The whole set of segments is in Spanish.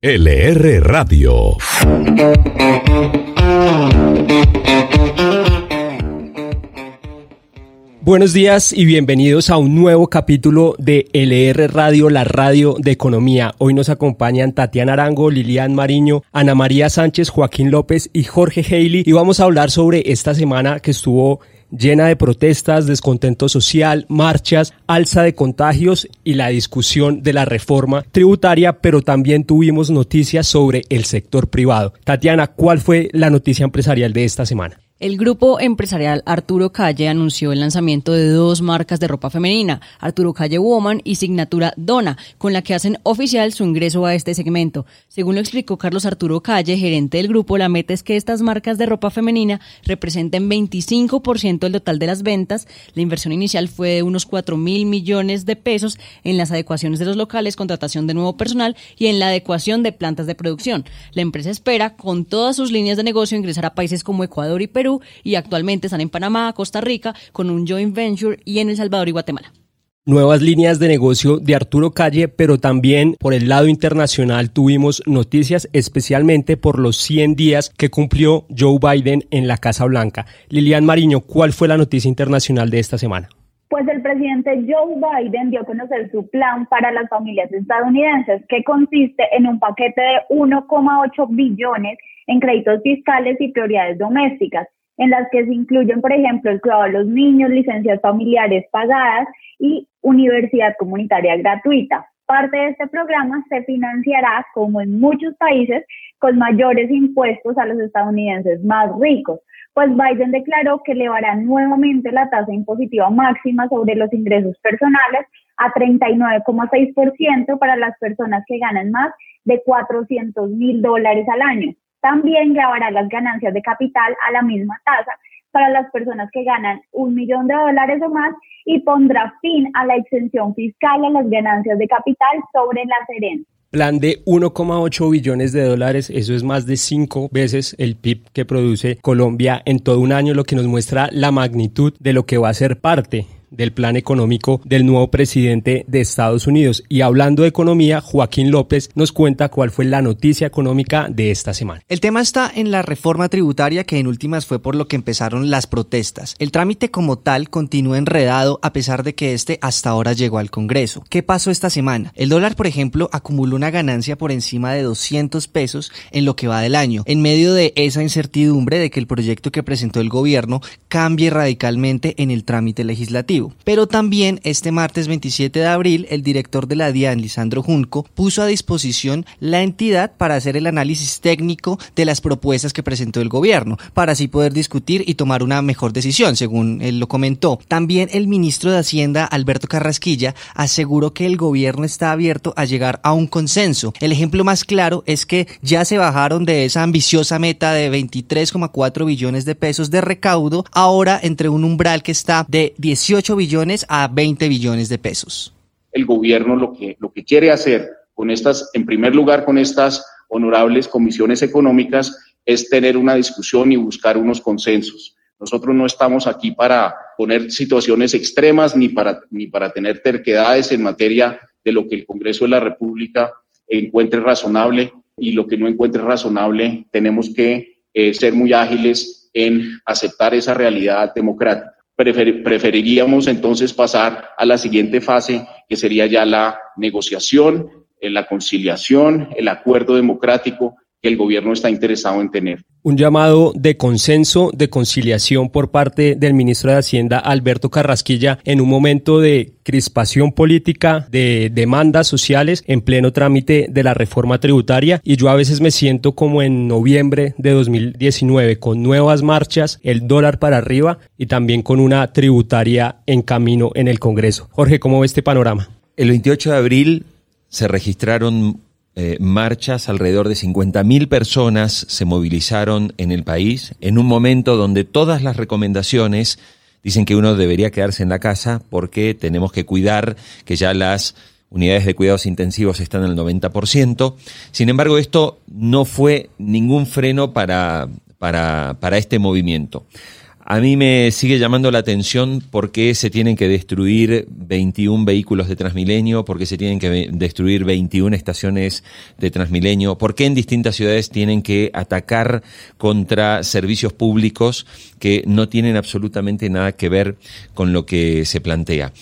LR Radio. Buenos días y bienvenidos a un nuevo capítulo de LR Radio, la radio de economía. Hoy nos acompañan Tatiana Arango, Lilian Mariño, Ana María Sánchez, Joaquín López y Jorge Haley y vamos a hablar sobre esta semana que estuvo llena de protestas, descontento social, marchas, alza de contagios y la discusión de la reforma tributaria, pero también tuvimos noticias sobre el sector privado. Tatiana, ¿cuál fue la noticia empresarial de esta semana? El grupo empresarial Arturo Calle anunció el lanzamiento de dos marcas de ropa femenina, Arturo Calle Woman y Signatura Donna, con la que hacen oficial su ingreso a este segmento. Según lo explicó Carlos Arturo Calle, gerente del grupo, la meta es que estas marcas de ropa femenina representen 25% del total de las ventas. La inversión inicial fue de unos 4 mil millones de pesos en las adecuaciones de los locales, contratación de nuevo personal y en la adecuación de plantas de producción. La empresa espera, con todas sus líneas de negocio, ingresar a países como Ecuador y Perú y actualmente están en Panamá, Costa Rica, con un joint venture y en El Salvador y Guatemala nuevas líneas de negocio de Arturo Calle, pero también por el lado internacional tuvimos noticias especialmente por los 100 días que cumplió Joe Biden en la Casa Blanca. Lilian Mariño, ¿cuál fue la noticia internacional de esta semana? Pues el presidente Joe Biden dio a conocer su plan para las familias estadounidenses, que consiste en un paquete de 1,8 billones en créditos fiscales y prioridades domésticas en las que se incluyen, por ejemplo, el cuidado de los niños, licencias familiares pagadas y universidad comunitaria gratuita. Parte de este programa se financiará, como en muchos países, con mayores impuestos a los estadounidenses más ricos, pues Biden declaró que elevará nuevamente la tasa impositiva máxima sobre los ingresos personales a 39,6% para las personas que ganan más de 400 mil dólares al año. También grabará las ganancias de capital a la misma tasa para las personas que ganan un millón de dólares o más y pondrá fin a la exención fiscal a las ganancias de capital sobre las herencias. Plan de 1,8 billones de dólares, eso es más de cinco veces el PIB que produce Colombia en todo un año, lo que nos muestra la magnitud de lo que va a ser parte del plan económico del nuevo presidente de Estados Unidos. Y hablando de economía, Joaquín López nos cuenta cuál fue la noticia económica de esta semana. El tema está en la reforma tributaria que en últimas fue por lo que empezaron las protestas. El trámite como tal continúa enredado a pesar de que este hasta ahora llegó al Congreso. ¿Qué pasó esta semana? El dólar, por ejemplo, acumuló una ganancia por encima de 200 pesos en lo que va del año, en medio de esa incertidumbre de que el proyecto que presentó el gobierno cambie radicalmente en el trámite legislativo. Pero también este martes 27 de abril, el director de la DIAN, Lisandro Junco, puso a disposición la entidad para hacer el análisis técnico de las propuestas que presentó el gobierno, para así poder discutir y tomar una mejor decisión, según él lo comentó. También el ministro de Hacienda, Alberto Carrasquilla, aseguró que el gobierno está abierto a llegar a un consenso. El ejemplo más claro es que ya se bajaron de esa ambiciosa meta de 23,4 billones de pesos de recaudo, ahora entre un umbral que está de 18 billones a 20 billones de pesos. El gobierno lo que, lo que quiere hacer con estas, en primer lugar, con estas honorables comisiones económicas, es tener una discusión y buscar unos consensos. Nosotros no estamos aquí para poner situaciones extremas ni para, ni para tener terquedades en materia de lo que el Congreso de la República encuentre razonable y lo que no encuentre razonable, tenemos que eh, ser muy ágiles en aceptar esa realidad democrática preferiríamos entonces pasar a la siguiente fase, que sería ya la negociación, la conciliación, el acuerdo democrático el gobierno está interesado en tener. Un llamado de consenso, de conciliación por parte del ministro de Hacienda, Alberto Carrasquilla, en un momento de crispación política, de demandas sociales en pleno trámite de la reforma tributaria. Y yo a veces me siento como en noviembre de 2019, con nuevas marchas, el dólar para arriba y también con una tributaria en camino en el Congreso. Jorge, ¿cómo ve este panorama? El 28 de abril se registraron eh, marchas, alrededor de 50.000 personas se movilizaron en el país en un momento donde todas las recomendaciones dicen que uno debería quedarse en la casa porque tenemos que cuidar que ya las unidades de cuidados intensivos están el 90%. Sin embargo, esto no fue ningún freno para, para, para este movimiento. A mí me sigue llamando la atención por qué se tienen que destruir 21 vehículos de Transmilenio, por qué se tienen que destruir 21 estaciones de Transmilenio, por qué en distintas ciudades tienen que atacar contra servicios públicos que no tienen absolutamente nada que ver con lo que se plantea.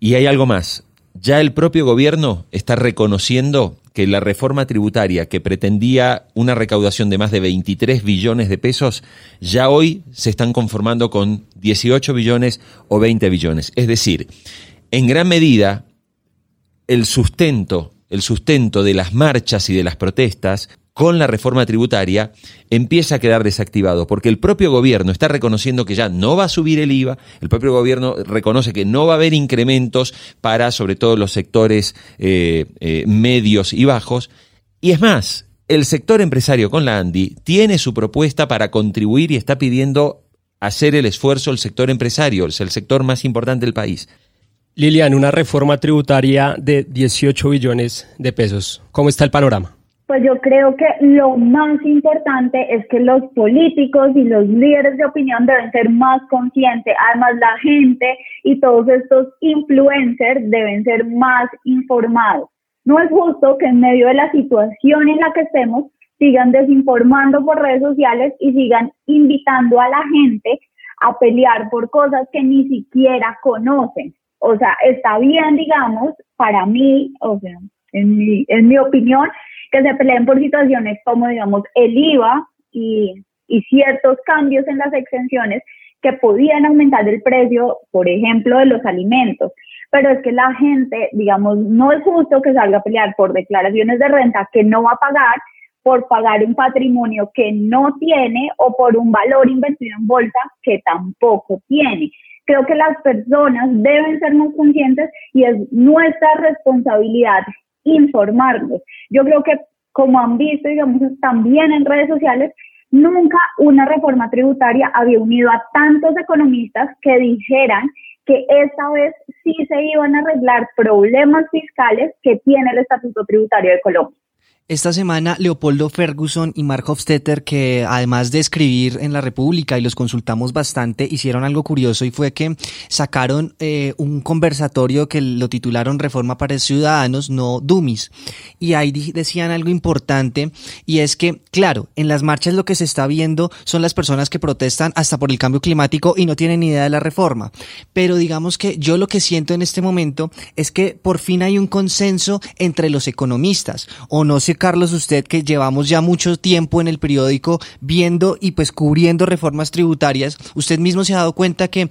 Y hay algo más. Ya el propio gobierno está reconociendo que la reforma tributaria que pretendía una recaudación de más de 23 billones de pesos, ya hoy se están conformando con 18 billones o 20 billones. Es decir, en gran medida, el sustento, el sustento de las marchas y de las protestas con la reforma tributaria empieza a quedar desactivado, porque el propio gobierno está reconociendo que ya no va a subir el IVA, el propio gobierno reconoce que no va a haber incrementos para sobre todo los sectores eh, eh, medios y bajos, y es más, el sector empresario con la ANDI tiene su propuesta para contribuir y está pidiendo hacer el esfuerzo el sector empresario, es el sector más importante del país. Lilian, una reforma tributaria de 18 billones de pesos. ¿Cómo está el panorama? Pues yo creo que lo más importante es que los políticos y los líderes de opinión deben ser más conscientes. Además, la gente y todos estos influencers deben ser más informados. No es justo que en medio de la situación en la que estemos sigan desinformando por redes sociales y sigan invitando a la gente a pelear por cosas que ni siquiera conocen. O sea, está bien, digamos, para mí, o sea, en mi, en mi opinión, que se peleen por situaciones como, digamos, el IVA y, y ciertos cambios en las exenciones que podían aumentar el precio, por ejemplo, de los alimentos. Pero es que la gente, digamos, no es justo que salga a pelear por declaraciones de renta que no va a pagar, por pagar un patrimonio que no tiene o por un valor invertido en bolsa que tampoco tiene. Creo que las personas deben ser más conscientes y es nuestra responsabilidad informarlos. Yo creo que como han visto, digamos, también en redes sociales, nunca una reforma tributaria había unido a tantos economistas que dijeran que esta vez sí se iban a arreglar problemas fiscales que tiene el Estatuto Tributario de Colombia. Esta semana, Leopoldo Ferguson y Mark Hofstetter, que además de escribir en La República y los consultamos bastante, hicieron algo curioso y fue que sacaron eh, un conversatorio que lo titularon Reforma para Ciudadanos, no Dummies. Y ahí decían algo importante y es que, claro, en las marchas lo que se está viendo son las personas que protestan hasta por el cambio climático y no tienen ni idea de la reforma. Pero digamos que yo lo que siento en este momento es que por fin hay un consenso entre los economistas, o no se Carlos, usted que llevamos ya mucho tiempo en el periódico viendo y pues cubriendo reformas tributarias, usted mismo se ha dado cuenta que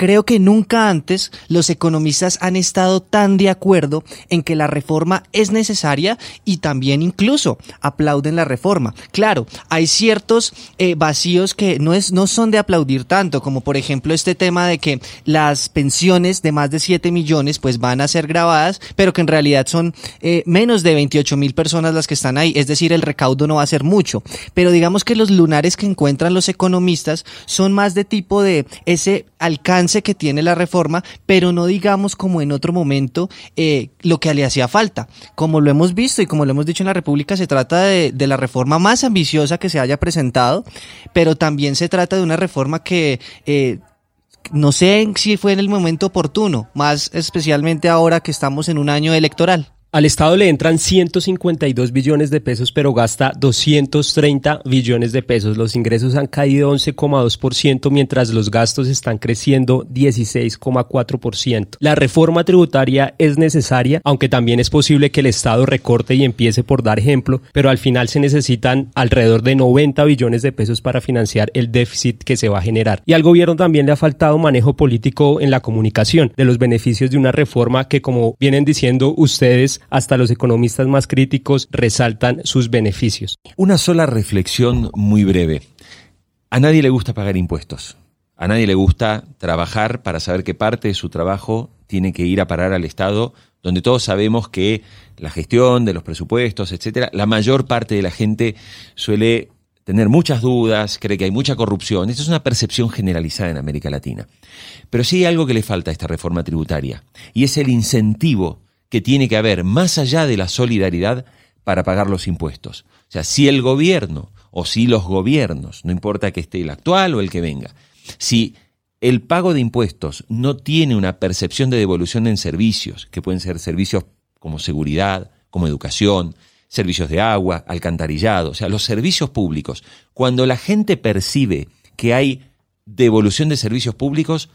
Creo que nunca antes los economistas han estado tan de acuerdo en que la reforma es necesaria y también incluso aplauden la reforma. Claro, hay ciertos eh, vacíos que no, es, no son de aplaudir tanto, como por ejemplo este tema de que las pensiones de más de 7 millones pues van a ser grabadas, pero que en realidad son eh, menos de 28 mil personas las que están ahí, es decir, el recaudo no va a ser mucho. Pero digamos que los lunares que encuentran los economistas son más de tipo de ese alcance que tiene la reforma, pero no digamos como en otro momento eh, lo que le hacía falta. Como lo hemos visto y como lo hemos dicho en la República, se trata de, la reforma más ambiciosa que se haya presentado, pero también se trata de una reforma que... Eh, no sé si fue en el momento oportuno, más especialmente ahora que estamos en un año electoral. Al Estado le entran 152 billones de pesos, pero gasta 230 billones de pesos. Los ingresos han caído 11,2%, mientras los gastos están creciendo 16,4%. La reforma tributaria es necesaria, aunque también es posible que el Estado recorte y empiece por dar ejemplo, pero al final se necesitan alrededor de 90 billones de pesos para financiar el déficit que se va a generar. Y al gobierno también le ha faltado manejo político en la comunicación de los beneficios de una reforma que, como vienen diciendo ustedes, hasta los economistas más críticos resaltan sus beneficios. Una sola reflexión muy breve. A nadie le gusta pagar impuestos. A nadie le gusta trabajar para saber que parte de su trabajo tiene que ir a parar al Estado, donde todos sabemos que la gestión de los presupuestos, etcétera, la mayor parte de la gente suele tener muchas dudas, cree que hay mucha corrupción. Esta es una percepción generalizada en América Latina. Pero sí hay algo que le falta a esta reforma tributaria, y es el incentivo que tiene que haber más allá de la solidaridad para pagar los impuestos. O sea, si el gobierno o si los gobiernos, no importa que esté el actual o el que venga, Si el pago de impuestos no tiene una percepción de devolución en servicios, que pueden ser servicios como seguridad, como educación, servicios de agua, alcantarillado, o sea, los servicios públicos, cuando la gente percibe que hay devolución de servicios públicos,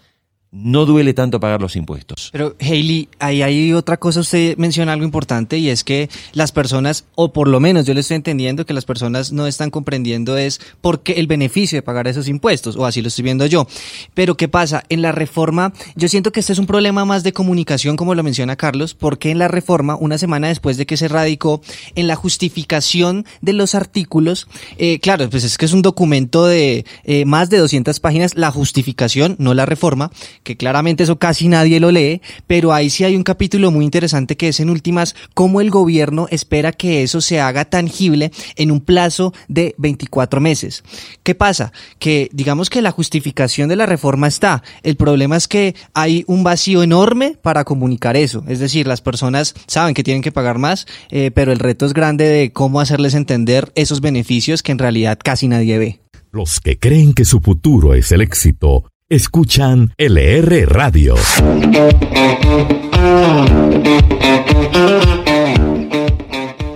no duele tanto pagar los impuestos. Pero Hailey, ahí hay otra cosa, usted menciona algo importante y es que las personas, o por lo menos yo le estoy entendiendo que las personas no están comprendiendo es por qué el beneficio de pagar esos impuestos, o así lo estoy viendo yo. Pero ¿qué pasa? En la reforma, yo siento que este es un problema más de comunicación, como lo menciona Carlos, porque en la reforma, una semana después de que se radicó, en la justificación de los artículos, eh, claro, pues es que es un documento de eh, más de 200 páginas, la justificación, no la reforma, que claramente eso casi nadie lo lee, pero ahí sí hay un capítulo muy interesante que es en últimas cómo el gobierno espera que eso se haga tangible en un plazo de 24 meses. ¿Qué pasa? Que digamos que la justificación de la reforma está, el problema es que hay un vacío enorme para comunicar eso, es decir, las personas saben que tienen que pagar más, eh, pero el reto es grande de cómo hacerles entender esos beneficios que en realidad casi nadie ve. Los que creen que su futuro es el éxito Escuchan LR Radio.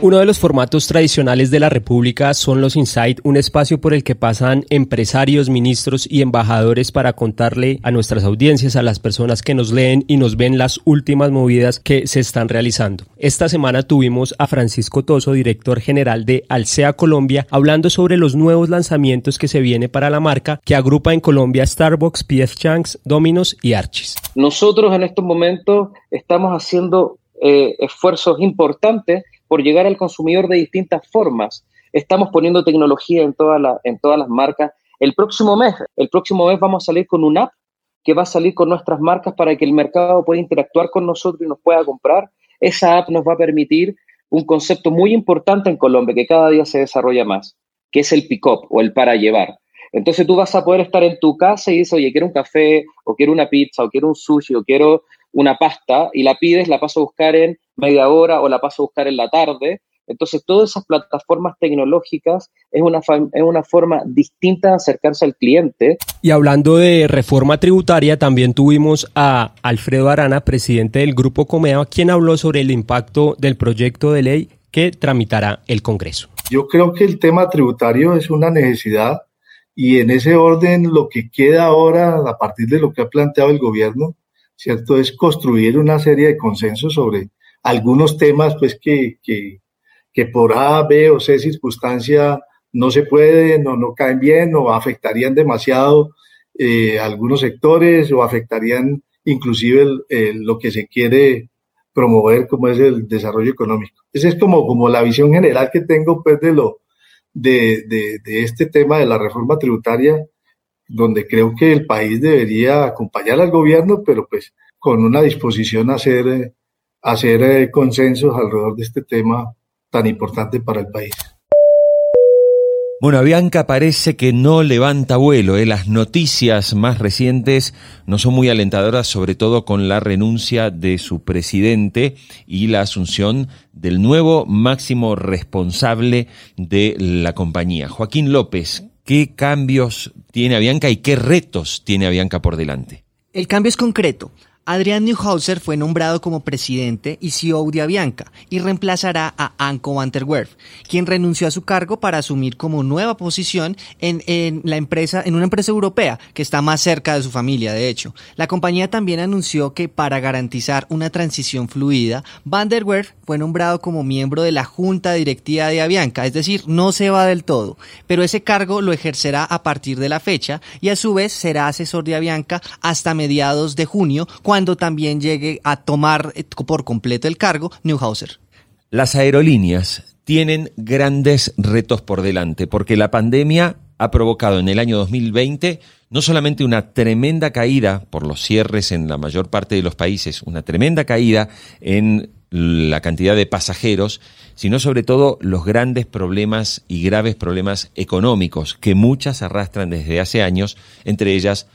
Uno de los formatos tradicionales de la República son los Insight, un espacio por el que pasan empresarios, ministros y embajadores para contarle a nuestras audiencias, a las personas que nos leen y nos ven las últimas movidas que se están realizando. Esta semana tuvimos a Francisco Toso, director general de Alsea Colombia, hablando sobre los nuevos lanzamientos que se viene para la marca que agrupa en Colombia Starbucks, PF Chang's, Domino's y Archis. Nosotros en estos momentos estamos haciendo eh, esfuerzos importantes por llegar al consumidor de distintas formas. Estamos poniendo tecnología en, en todas las marcas. El próximo mes, el próximo mes vamos a salir con una app que va a salir con nuestras marcas para que el mercado pueda interactuar con nosotros y nos pueda comprar. Esa app nos va a permitir un concepto muy importante en Colombia que cada día se desarrolla más, que es el pick-up o el para llevar. Entonces tú vas a poder estar en tu casa y dices, oye, quiero un café, o quiero una pizza, o quiero un sushi, o quiero una pasta, y la pides, la paso a buscar en media hora o la paso a buscar en la tarde. Entonces, todas esas plataformas tecnológicas es una, es una forma distinta de acercarse al cliente. Y hablando de reforma tributaria, también tuvimos a Alfredo Arana, presidente del Grupo Comea, quien habló sobre el impacto del proyecto de ley que tramitará el Congreso. Yo creo que el tema tributario es una necesidad y en ese orden lo que queda ahora, a partir de lo que ha planteado el gobierno, ¿cierto? Es construir una serie de consensos sobre algunos temas pues que, que, que por A, B o C circunstancia no se pueden o no caen bien o afectarían demasiado eh, algunos sectores o afectarían inclusive lo que se quiere promover como es el desarrollo económico. Esa es como, como la visión general que tengo pues de lo de, de, de este tema de la reforma tributaria, donde creo que el país debería acompañar al gobierno, pero pues con una disposición a hacer eh, hacer eh, consensos alrededor de este tema tan importante para el país. Bueno, Avianca parece que no levanta vuelo. ¿eh? Las noticias más recientes no son muy alentadoras, sobre todo con la renuncia de su presidente y la asunción del nuevo máximo responsable de la compañía. Joaquín López, ¿qué cambios tiene Avianca y qué retos tiene Avianca por delante? El cambio es concreto. Adrián Neuhauser fue nombrado como presidente y CEO de Avianca y reemplazará a Anko van der Werf, quien renunció a su cargo para asumir como nueva posición en, la empresa, en una empresa europea que está más cerca de su familia, de hecho. La compañía también anunció que para garantizar una transición fluida, van der Werf fue nombrado como miembro de la junta directiva de Avianca, es decir, no se va del todo, pero ese cargo lo ejercerá a partir de la fecha y a su vez será asesor de Avianca hasta mediados de junio, cuando también llegue a tomar eh, por completo el cargo Newhauser. Las aerolíneas tienen grandes retos por delante porque la pandemia ha provocado en el año 2020 no solamente una tremenda caída por los cierres en la mayor parte de los países, una tremenda caída en la cantidad de pasajeros, sino sobre todo los grandes problemas y graves problemas económicos que muchas arrastran desde hace años, entre ellas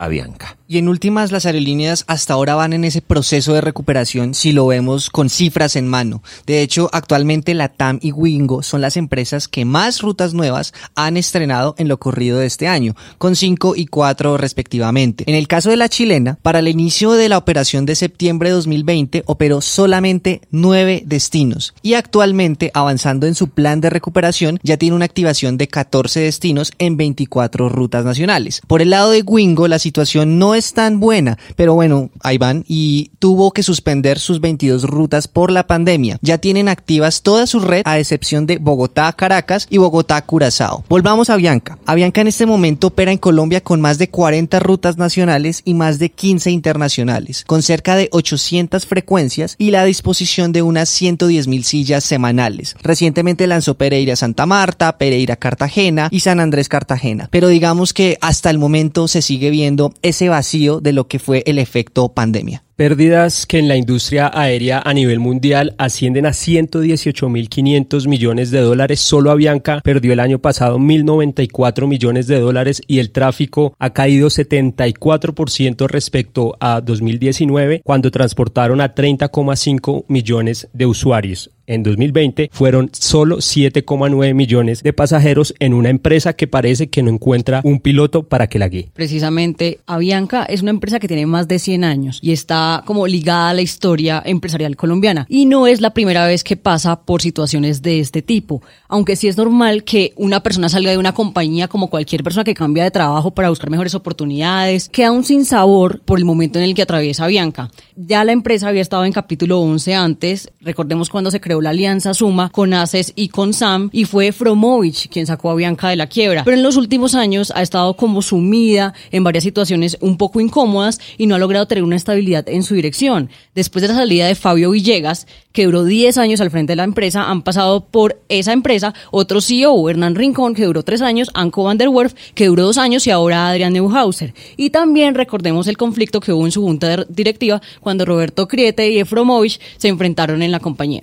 Avianca. Y en últimas, las aerolíneas hasta ahora van en ese proceso de recuperación si lo vemos con cifras en mano. De hecho, actualmente la TAM y Wingo son las empresas que más rutas nuevas han estrenado en lo corrido de este año, con 5 y 4 respectivamente. En el caso de la chilena, para el inicio de la operación de septiembre de 2020 operó solamente 9 destinos y actualmente avanzando en su plan de recuperación ya tiene una activación de 14 destinos en 24 rutas nacionales. Por el lado de Wingo, la situación no es tan buena, pero bueno, ahí van y tuvo que suspender sus 22 rutas por la pandemia. Ya tienen activas toda su red a excepción de Bogotá, Caracas y Bogotá, Curazao. Volvamos a Avianca. Avianca en este momento opera en Colombia con más de 40 rutas nacionales y más de 15 internacionales, con cerca de 800 frecuencias y la disposición de unas 110 mil sillas semanales. Recientemente lanzó Pereira Santa Marta, Pereira Cartagena y San Andrés Cartagena. Pero digamos que hasta el momento se sigue viendo ese vacío de lo que fue el efecto pandemia. Pérdidas que en la industria aérea a nivel mundial ascienden a 118.500 millones de dólares. Solo Avianca perdió el año pasado 1.094 millones de dólares y el tráfico ha caído 74% respecto a 2019 cuando transportaron a 30,5 millones de usuarios en 2020 fueron solo 7,9 millones de pasajeros en una empresa que parece que no encuentra un piloto para que la guíe. Precisamente, Avianca es una empresa que tiene más de 100 años y está como ligada a la historia empresarial colombiana. Y no es la primera vez que pasa por situaciones de este tipo, aunque sí es normal que una persona salga de una compañía como cualquier persona que cambia de trabajo para buscar mejores oportunidades, queda un sin sabor por el momento en el que atraviesa Avianca. Ya la empresa había estado en capítulo 11 antes, recordemos cuando se creó la alianza Suma con ACES y con SAM y fue Fromovich quien sacó a Bianca de la quiebra. Pero en los últimos años ha estado como sumida en varias situaciones un poco incómodas y no ha logrado tener una estabilidad en su dirección. Después de la salida de Fabio Villegas, que duró 10 años al frente de la empresa, han pasado por esa empresa otro CEO, Hernán Rincón, que duró 3 años, Anko van der Werf, que duró 2 años y ahora Adrián Neuhauser. Y también recordemos el conflicto que hubo en su junta directiva cuando Roberto Criete y Efromovich se enfrentaron en la compañía.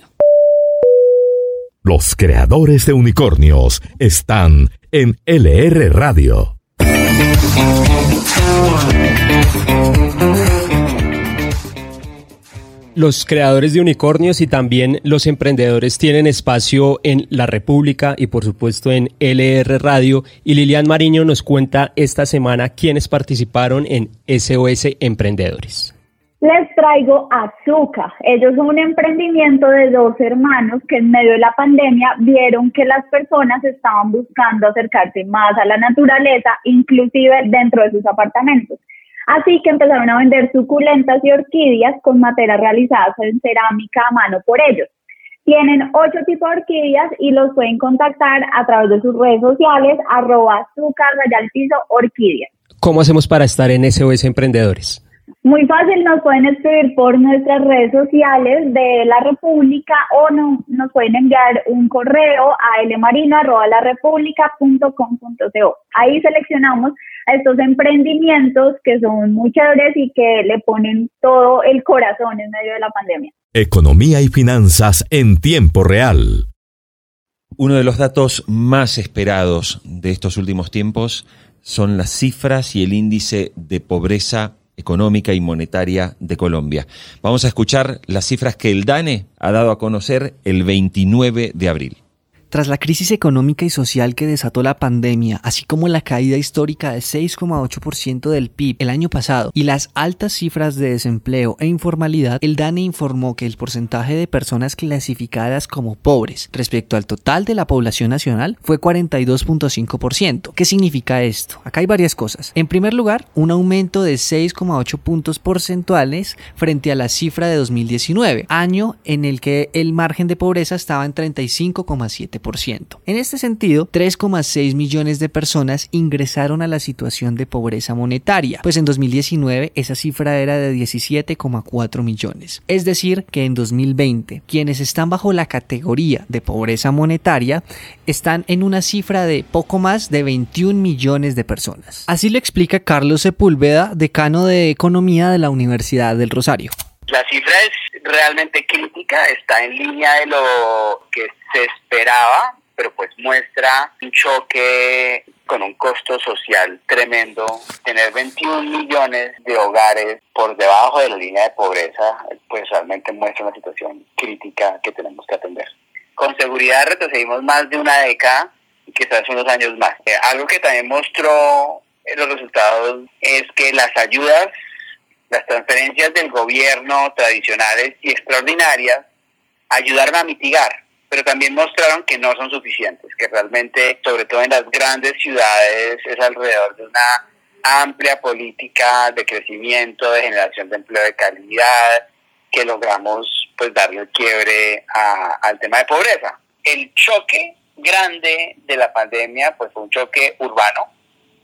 Los creadores de unicornios están en LR Radio. Los creadores de unicornios y también los emprendedores tienen espacio en La República y por supuesto en LR Radio. Y Lilian Mariño nos cuenta esta semana quiénes participaron en SOS Emprendedores les traigo Azúcar. Ellos son un emprendimiento de dos hermanos que en medio de la pandemia vieron que las personas estaban buscando acercarse más a la naturaleza, inclusive dentro de sus apartamentos. Así que empezaron a vender suculentas y orquídeas con materias realizadas en cerámica a mano por ellos. Tienen ocho tipos de orquídeas y los pueden contactar a través de sus redes sociales, arroba azúcar, piso, orquídeas. ¿Cómo hacemos para estar en SOS Emprendedores? Muy fácil, nos pueden escribir por nuestras redes sociales de la República o no, nos pueden enviar un correo a lmarino.larepublica.com.co. Ahí seleccionamos a estos emprendimientos que son muy chéveres y que le ponen todo el corazón en medio de la pandemia. Economía y finanzas en tiempo real. Uno de los datos más esperados de estos últimos tiempos son las cifras y el índice de pobreza económica y monetaria de Colombia. Vamos a escuchar las cifras que el DANE ha dado a conocer el 29 de abril. Tras la crisis económica y social que desató la pandemia, así como la caída histórica de 6,8% del PIB el año pasado y las altas cifras de desempleo e informalidad, el DANE informó que el porcentaje de personas clasificadas como pobres respecto al total de la población nacional fue 42.5%. ¿Qué significa esto? Acá hay varias cosas. En primer lugar, un aumento de 6,8 puntos porcentuales frente a la cifra de 2019, año en el que el margen de pobreza estaba en 35,7%. En este sentido, 3,6 millones de personas ingresaron a la situación de pobreza monetaria, pues en 2019 esa cifra era de 17,4 millones. Es decir, que en 2020 quienes están bajo la categoría de pobreza monetaria están en una cifra de poco más de 21 millones de personas. Así lo explica Carlos Sepúlveda, decano de Economía de la Universidad del Rosario. La cifra es realmente crítica, está en línea de lo que se esperaba, pero pues muestra un choque con un costo social tremendo. Tener 21 millones de hogares por debajo de la línea de pobreza, pues realmente muestra una situación crítica que tenemos que atender. Con seguridad retrocedimos más de una década y quizás unos años más. Eh, algo que también mostró los resultados es que las ayudas, las transferencias del gobierno tradicionales y extraordinarias ayudaron a mitigar pero también mostraron que no son suficientes, que realmente, sobre todo en las grandes ciudades, es alrededor de una amplia política de crecimiento, de generación de empleo de calidad, que logramos pues darle el quiebre al tema de pobreza. El choque grande de la pandemia pues fue un choque urbano,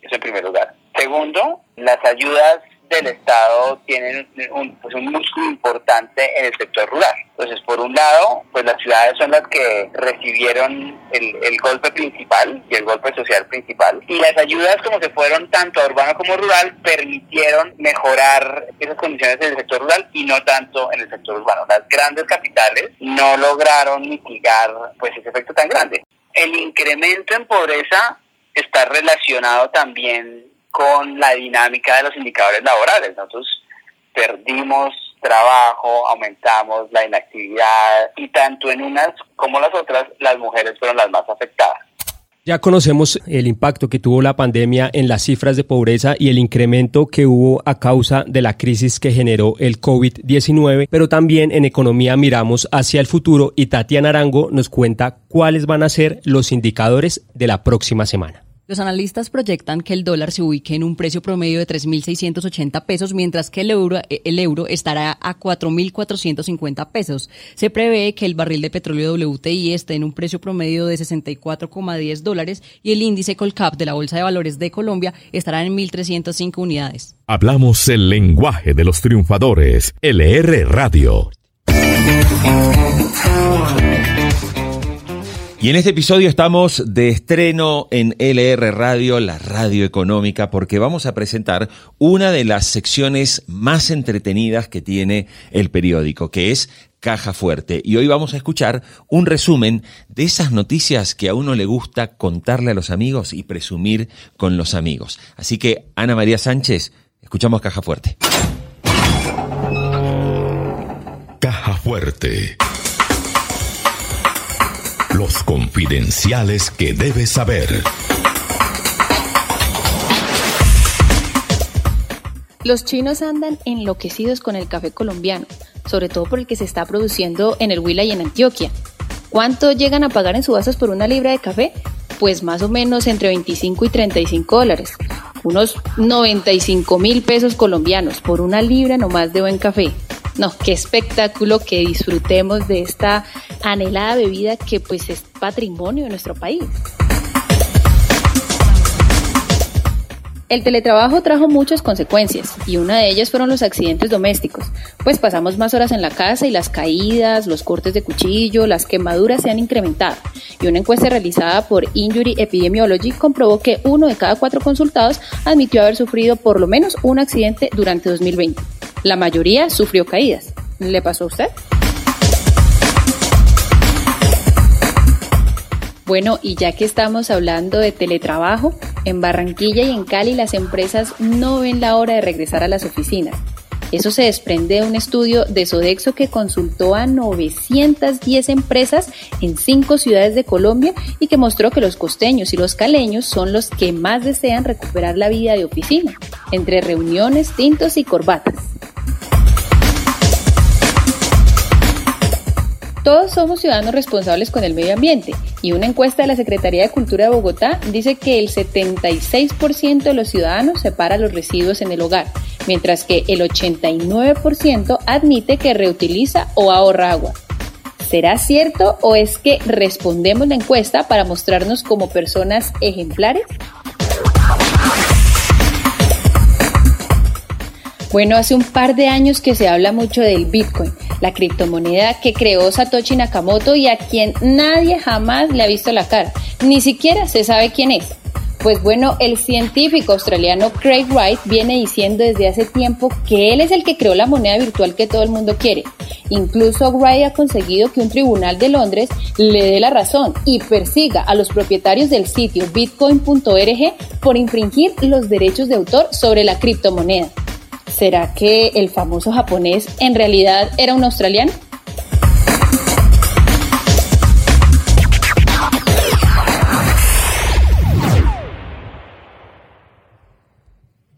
eso en primer lugar. Segundo, las ayudas del Estado tienen un, pues un músculo importante en el sector rural. Entonces, por un lado, pues las ciudades son las que recibieron el, el, golpe principal y el golpe social principal. Y las ayudas, como se fueron tanto a urbano como rural, permitieron mejorar esas condiciones en el sector rural y no tanto en el sector urbano. Las grandes capitales no lograron mitigar pues ese efecto tan grande. El incremento en pobreza está relacionado también con la dinámica de los indicadores laborales. Nosotros perdimos trabajo, aumentamos la inactividad y tanto en unas como las otras las mujeres fueron las más afectadas. Ya conocemos el impacto que tuvo la pandemia en las cifras de pobreza y el incremento que hubo a causa de la crisis que generó el COVID-19, pero también en economía miramos hacia el futuro y Tatiana Arango nos cuenta cuáles van a ser los indicadores de la próxima semana. Los analistas proyectan que el dólar se ubique en un precio promedio de 3.680 pesos, mientras que el euro, eh, estará a 4.450 pesos. Se prevé que el barril de petróleo WTI esté en un precio promedio de 64,10 dólares y el índice Colcap de la Bolsa de Valores de Colombia estará en 1.305 unidades. Hablamos el lenguaje de los triunfadores. LR Radio. Y en este episodio estamos de estreno en LR Radio, la radio económica, porque vamos a presentar una de las secciones más entretenidas que tiene el periódico, que es Caja Fuerte. Y hoy vamos a escuchar un resumen de esas noticias que a uno le gusta contarle a los amigos y presumir con los amigos. Así que, Ana María Sánchez, escuchamos Caja Fuerte. Caja Fuerte. Los confidenciales que debes saber. Los chinos andan enloquecidos con el café colombiano, sobre todo por el que se está produciendo en el Huila y en Antioquia. ¿Cuánto llegan a pagar en subastas por una libra de café? Pues más o menos entre 25 y 35 dólares, unos 95 mil pesos colombianos por una libra nomás de buen café. No, qué espectáculo que disfrutemos de esta anhelada bebida que pues es patrimonio de nuestro país. El teletrabajo trajo muchas consecuencias y una de ellas fueron los accidentes domésticos, pues pasamos más horas en la casa y las caídas, los cortes de cuchillo, las quemaduras se han incrementado. Y una encuesta realizada por Injury Epidemiology comprobó que uno de cada cuatro consultados admitió haber sufrido por lo menos un accidente durante 2020. La mayoría sufrió caídas. ¿Le pasó a usted? Bueno, y ya que estamos hablando de teletrabajo, en Barranquilla y en Cali las empresas no ven la hora de regresar a las oficinas. Eso se desprende de un estudio de Sodexo que consultó a 910 empresas en cinco ciudades de Colombia y que mostró que los costeños y los caleños son los que más desean recuperar la vida de oficina, entre reuniones, tintos y corbatas. Todos somos ciudadanos responsables con el medio ambiente y una encuesta de la Secretaría de Cultura de Bogotá dice que el 76% de los ciudadanos separa los residuos en el hogar, mientras que el 89% admite que reutiliza o ahorra agua. ¿Será cierto o es que respondemos la encuesta para mostrarnos como personas ejemplares? Bueno, hace un par de años que se habla mucho del Bitcoin, la criptomoneda que creó Satoshi Nakamoto y a quien nadie jamás le ha visto la cara, ni siquiera se sabe quién es. Pues bueno, el científico australiano Craig Wright viene diciendo desde hace tiempo que él es el que creó la moneda virtual que todo el mundo quiere. Incluso Wright ha conseguido que un tribunal de Londres le dé la razón y persiga a los propietarios del sitio bitcoin.org por infringir los derechos de autor sobre la criptomoneda. ¿Será que el famoso japonés en realidad era un australiano?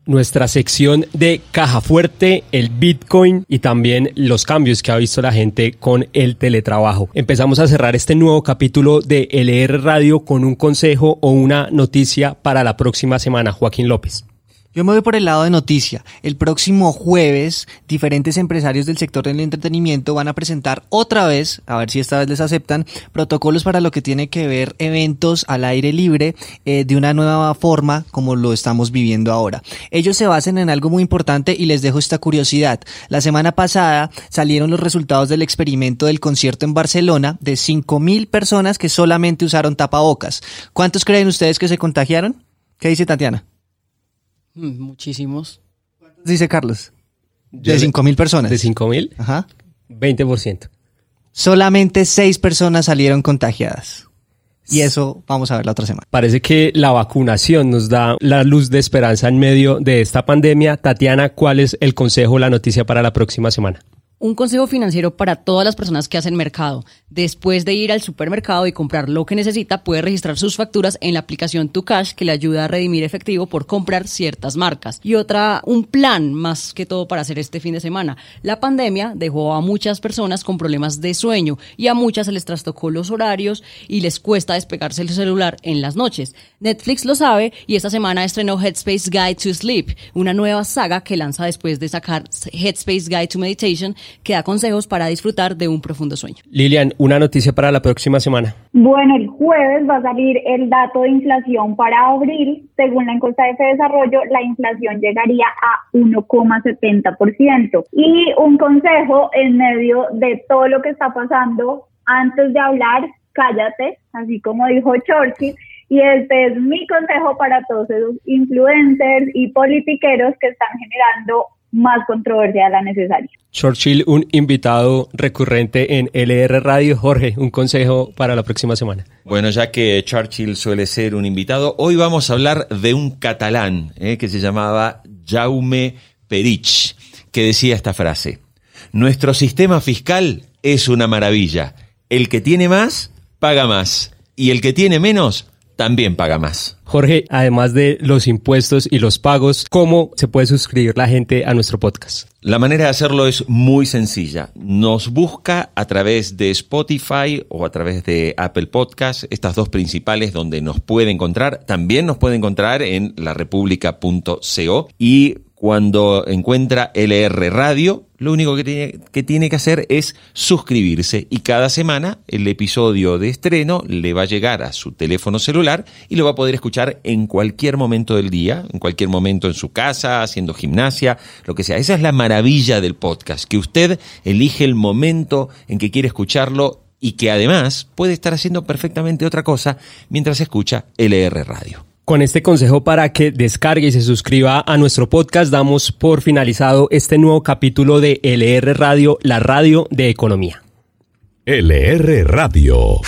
nuestra sección de caja fuerte, el Bitcoin y también los cambios que ha visto la gente con el teletrabajo. Empezamos a cerrar este nuevo capítulo de LR Radio con un consejo o una noticia para la próxima semana. Joaquín López. Yo me voy por el lado de noticia. El próximo jueves, diferentes empresarios del sector del entretenimiento van a presentar otra vez, a ver si esta vez les aceptan, protocolos para lo que tiene que ver eventos al aire libre eh, de una nueva forma como lo estamos viviendo ahora. Ellos se basan en algo muy importante y les dejo esta curiosidad. La semana pasada salieron los resultados del experimento del concierto en Barcelona de 5.000 personas que solamente usaron tapabocas. ¿Cuántos creen ustedes que se contagiaron? ¿Qué dice Tatiana? Muchísimos. Dice Carlos. De cinco mil personas. De cinco mil. Ajá. 20%. Solamente seis personas salieron contagiadas. Y eso vamos a ver la otra semana. Parece que la vacunación nos da la luz de esperanza en medio de esta pandemia. Tatiana, ¿cuál es el consejo, la noticia para la próxima semana? Un consejo financiero para todas las personas que hacen mercado. Después de ir al supermercado y comprar lo que necesita, puede registrar sus facturas en la aplicación Tu Cash que le ayuda a redimir efectivo por comprar ciertas marcas. Y otra, un plan más que todo para hacer este fin de semana. La pandemia dejó a muchas personas con problemas de sueño y a muchas se les trastocó los horarios y les cuesta despegarse el celular en las noches. Netflix lo sabe y esta semana estrenó Headspace Guide to Sleep, una nueva saga que lanza después de sacar Headspace Guide to Meditation que da consejos para disfrutar de un profundo sueño. Lilian, una noticia para la próxima semana. Bueno, el jueves va a salir el dato de inflación para abril. Según la encuesta de Desarrollo, la inflación llegaría a 1,70%. Y un consejo en medio de todo lo que está pasando, antes de hablar, cállate, así como dijo Churchill. Y este es mi consejo para todos esos influencers y politiqueros que están generando más controversia de la necesaria. Churchill, un invitado recurrente en LR Radio. Jorge, un consejo para la próxima semana. Bueno, ya que Churchill suele ser un invitado, hoy vamos a hablar de un catalán eh, que se llamaba Jaume Perich, que decía esta frase. Nuestro sistema fiscal es una maravilla. El que tiene más, paga más. Y el que tiene menos, también paga más. Jorge, además de los impuestos y los pagos, ¿cómo se puede suscribir la gente a nuestro podcast? La manera de hacerlo es muy sencilla. Nos busca a través de Spotify o a través de Apple Podcast, estas dos principales donde nos puede encontrar. También nos puede encontrar en larepublica.co y cuando encuentra LR Radio, lo único que tiene, que tiene, que hacer es suscribirse y cada semana el episodio de estreno le va a llegar a su teléfono celular y lo va a poder escuchar en cualquier momento del día, en cualquier momento en su casa, haciendo gimnasia, lo que sea. Esa es la maravilla del podcast, que usted elige el momento en que quiere escucharlo y que además puede estar haciendo perfectamente otra cosa mientras escucha LR Radio. Con este consejo para que descargue y se suscriba a nuestro podcast, damos por finalizado este nuevo capítulo de LR Radio, la radio de economía. LR Radio.